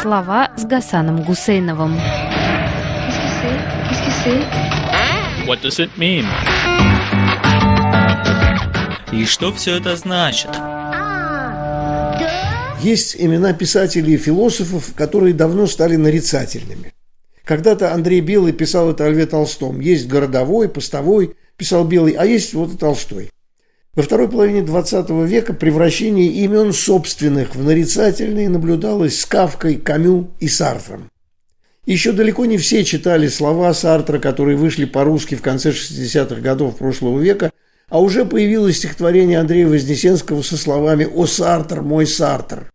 Слова с Гасаном Гусейновым. What does it mean? И что все это значит? Есть имена писателей и философов, которые давно стали нарицательными. Когда-то Андрей Белый писал это о Льве Толстом. Есть городовой, постовой, писал Белый, а есть вот и Толстой. Во второй половине XX века превращение имен собственных в нарицательные наблюдалось с Кавкой, Камю и Сартром. Еще далеко не все читали слова Сартра, которые вышли по-русски в конце 60-х годов прошлого века, а уже появилось стихотворение Андрея Вознесенского со словами «О, Сартр, мой Сартр».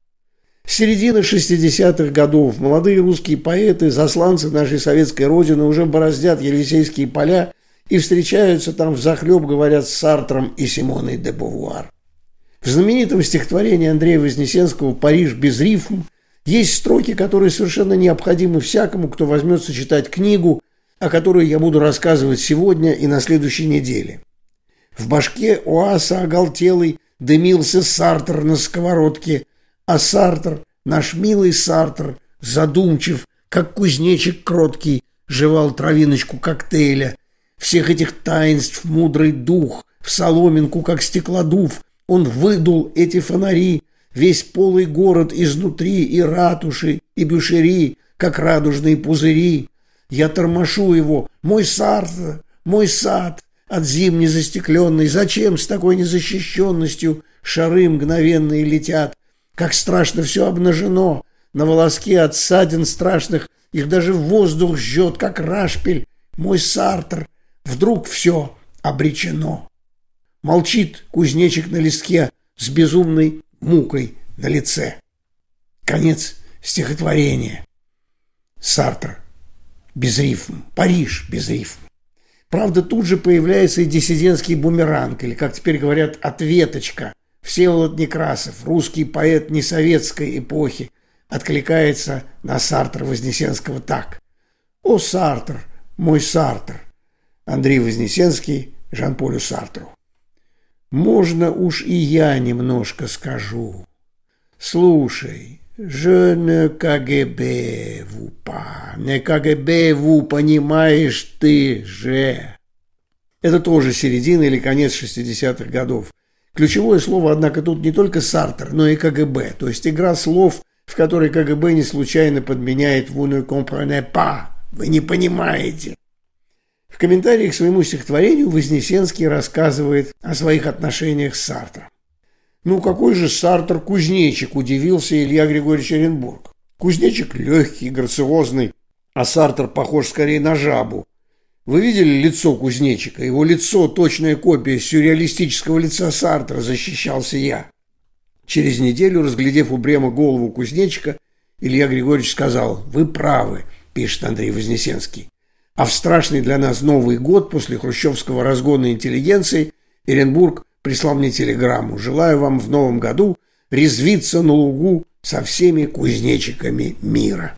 С середины 60-х годов молодые русские поэты, засланцы нашей советской родины, уже бороздят Елисейские поля и встречаются там в захлеб, говорят, с Сартром и Симоной де Бувуар. В знаменитом стихотворении Андрея Вознесенского «Париж без рифм» есть строки, которые совершенно необходимы всякому, кто возьмется читать книгу, о которой я буду рассказывать сегодня и на следующей неделе. В башке оаса оголтелый дымился Сартр на сковородке, а Сартр, наш милый Сартр, задумчив, как кузнечик кроткий, жевал травиночку коктейля, всех этих таинств мудрый дух, в соломинку, как стеклодув, он выдул эти фонари, весь полый город изнутри, и ратуши, и бюшери, как радужные пузыри. Я тормошу его, мой сад, мой сад, от зим незастекленный, зачем с такой незащищенностью шары мгновенные летят, как страшно все обнажено, на волоске от ссадин страшных, их даже воздух жжет, как рашпиль, мой Сартр, Вдруг все обречено. Молчит кузнечик на листке с безумной мукой на лице. Конец стихотворения. Сартр. Без рифм. Париж без рифм. Правда, тут же появляется и диссидентский бумеранг, или, как теперь говорят, ответочка. Всеволод Некрасов, русский поэт несоветской эпохи, откликается на Сартр Вознесенского так. «О, Сартр, мой Сартр, Андрей Вознесенский, Жан-Полю Сартру. Можно уж и я немножко скажу. Слушай, je ne КГБ pas, не КГБ vous, понимаешь ты же. Это тоже середина или конец 60-х годов. Ключевое слово, однако, тут не только Сартер, но и КГБ, то есть игра слов, в которой КГБ не случайно подменяет «vous ne comprenez pas», «вы не понимаете». В комментарии к своему стихотворению Вознесенский рассказывает о своих отношениях с Сартром. «Ну какой же Сартр кузнечик?» – удивился Илья Григорьевич Оренбург. «Кузнечик легкий, грациозный, а Сартр похож скорее на жабу. Вы видели лицо кузнечика? Его лицо – точная копия сюрреалистического лица Сартра, защищался я». Через неделю, разглядев у Брема голову кузнечика, Илья Григорьевич сказал «Вы правы», – пишет Андрей Вознесенский. А в страшный для нас Новый год после хрущевского разгона интеллигенции Эренбург прислал мне телеграмму. Желаю вам в новом году резвиться на лугу со всеми кузнечиками мира.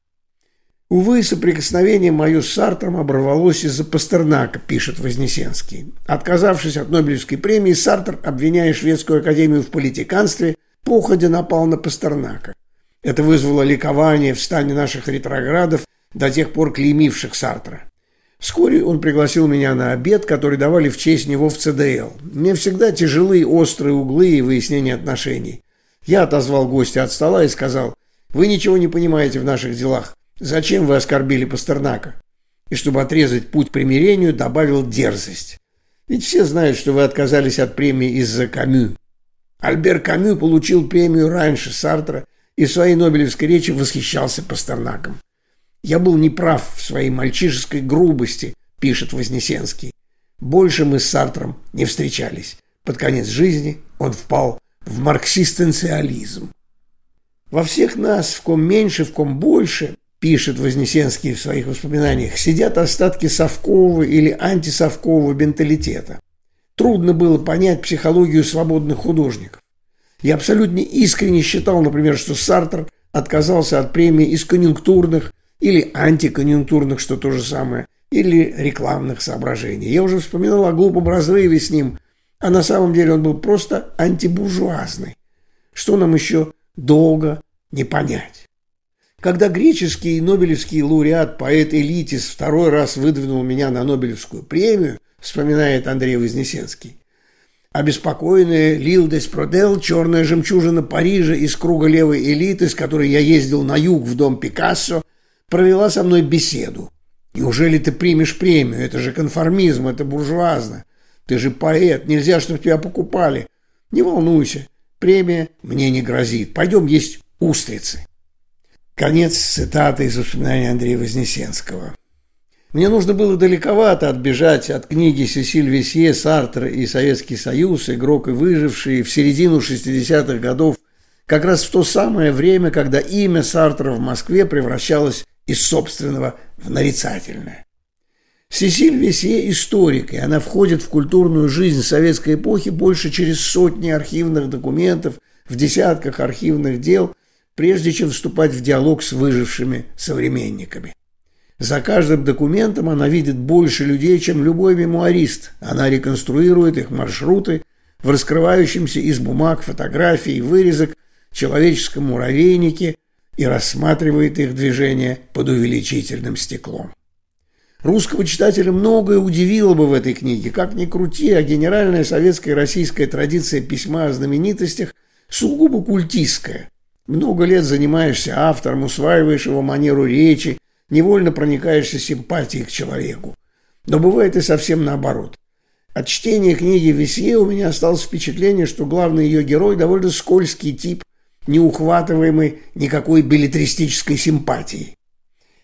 Увы, соприкосновение мое с Сартром оборвалось из-за Пастернака, пишет Вознесенский. Отказавшись от Нобелевской премии, Сартр, обвиняя Шведскую академию в политиканстве, походя напал на Пастернака. Это вызвало ликование в стане наших ретроградов, до тех пор клеймивших Сартра. Вскоре он пригласил меня на обед, который давали в честь него в ЦДЛ. Мне всегда тяжелые острые углы и выяснение отношений. Я отозвал гостя от стола и сказал, «Вы ничего не понимаете в наших делах. Зачем вы оскорбили Пастернака?» И чтобы отрезать путь примирению, добавил дерзость. Ведь все знают, что вы отказались от премии из-за Камю. Альбер Камю получил премию раньше Сартра и в своей Нобелевской речи восхищался Пастернаком. «Я был неправ в своей мальчишеской грубости», – пишет Вознесенский. «Больше мы с Сартром не встречались. Под конец жизни он впал в марксистенциализм». «Во всех нас, в ком меньше, в ком больше», – пишет Вознесенский в своих воспоминаниях, «сидят остатки совкового или антисовкового менталитета. Трудно было понять психологию свободных художников. Я абсолютно искренне считал, например, что Сартр отказался от премии из конъюнктурных, или антиконъюнктурных, что то же самое, или рекламных соображений. Я уже вспоминал о глупом разрыве с ним, а на самом деле он был просто антибуржуазный. Что нам еще долго не понять. Когда греческий нобелевский лауреат, поэт Элитис второй раз выдвинул меня на Нобелевскую премию, вспоминает Андрей Вознесенский, обеспокоенная Лилдес Продел, черная жемчужина Парижа из круга левой элиты, с которой я ездил на юг в дом Пикассо, провела со мной беседу. Неужели ты примешь премию? Это же конформизм, это буржуазно. Ты же поэт, нельзя, чтобы тебя покупали. Не волнуйся, премия мне не грозит. Пойдем есть устрицы. Конец цитаты из воспоминаний Андрея Вознесенского. Мне нужно было далековато отбежать от книги Сесиль Весье, Сартер и Советский Союз, игрок и выживший в середину 60-х годов, как раз в то самое время, когда имя Сартера в Москве превращалось из собственного в нарицательное. Сесиль Весье – историк, и она входит в культурную жизнь советской эпохи больше через сотни архивных документов, в десятках архивных дел – прежде чем вступать в диалог с выжившими современниками. За каждым документом она видит больше людей, чем любой мемуарист. Она реконструирует их маршруты в раскрывающемся из бумаг, фотографий вырезок человеческом муравейнике и рассматривает их движение под увеличительным стеклом. Русского читателя многое удивило бы в этой книге. Как ни крути, а генеральная советская и российская традиция письма о знаменитостях сугубо культистская – много лет занимаешься автором, усваиваешь его манеру речи, невольно проникаешься симпатией к человеку. Но бывает и совсем наоборот. От чтения книги Весье у меня осталось впечатление, что главный ее герой довольно скользкий тип, не ухватываемый никакой билетристической симпатией.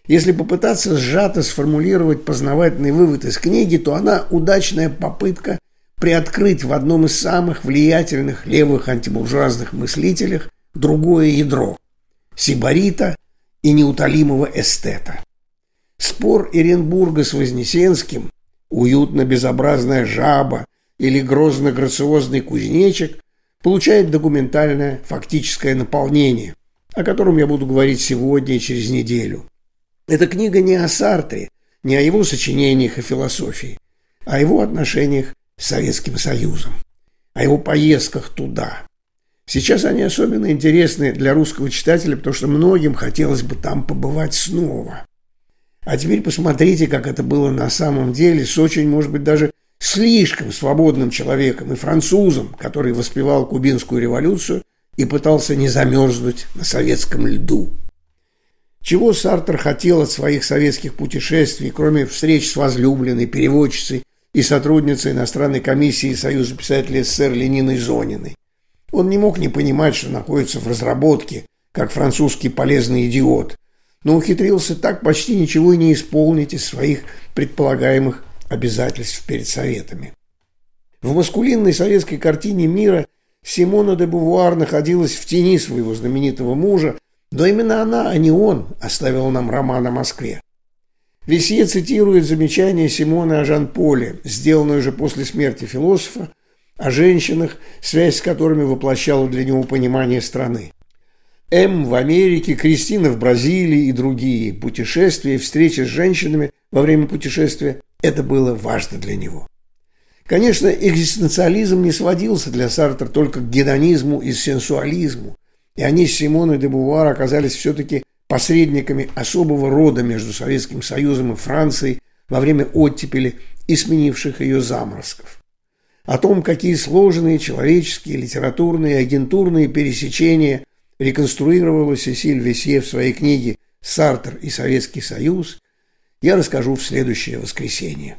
Если попытаться сжато сформулировать познавательный вывод из книги, то она удачная попытка приоткрыть в одном из самых влиятельных левых антибуржуазных мыслителях – другое ядро – сибарита и неутолимого эстета. Спор Иренбурга с Вознесенским, уютно-безобразная жаба или грозно-грациозный кузнечик получает документальное фактическое наполнение, о котором я буду говорить сегодня и через неделю. Эта книга не о Сартре, не о его сочинениях и философии, а о его отношениях с Советским Союзом, о его поездках туда, Сейчас они особенно интересны для русского читателя, потому что многим хотелось бы там побывать снова. А теперь посмотрите, как это было на самом деле с очень, может быть, даже слишком свободным человеком и французом, который воспевал кубинскую революцию и пытался не замерзнуть на советском льду. Чего Сартер хотел от своих советских путешествий, кроме встреч с возлюбленной, переводчицей и сотрудницей иностранной комиссии Союза писателей СССР Лениной Зониной? Он не мог не понимать, что находится в разработке, как французский полезный идиот, но ухитрился так почти ничего и не исполнить из своих предполагаемых обязательств перед советами. В маскулинной советской картине мира Симона де Бувуар находилась в тени своего знаменитого мужа, но именно она, а не он, оставила нам роман о Москве. Весье цитирует замечание Симона о Жан-Поле, сделанное уже после смерти философа, о женщинах, связь с которыми воплощала для него понимание страны. М в Америке, Кристина в Бразилии и другие путешествия и встречи с женщинами во время путешествия – это было важно для него. Конечно, экзистенциализм не сводился для Сартра только к гедонизму и сенсуализму, и они с Симоной де Бувар оказались все-таки посредниками особого рода между Советским Союзом и Францией во время оттепели и сменивших ее заморозков о том, какие сложные человеческие, литературные агентурные пересечения реконструировала Сесиль Весье в своей книге «Сартер и Советский Союз», я расскажу в следующее воскресенье.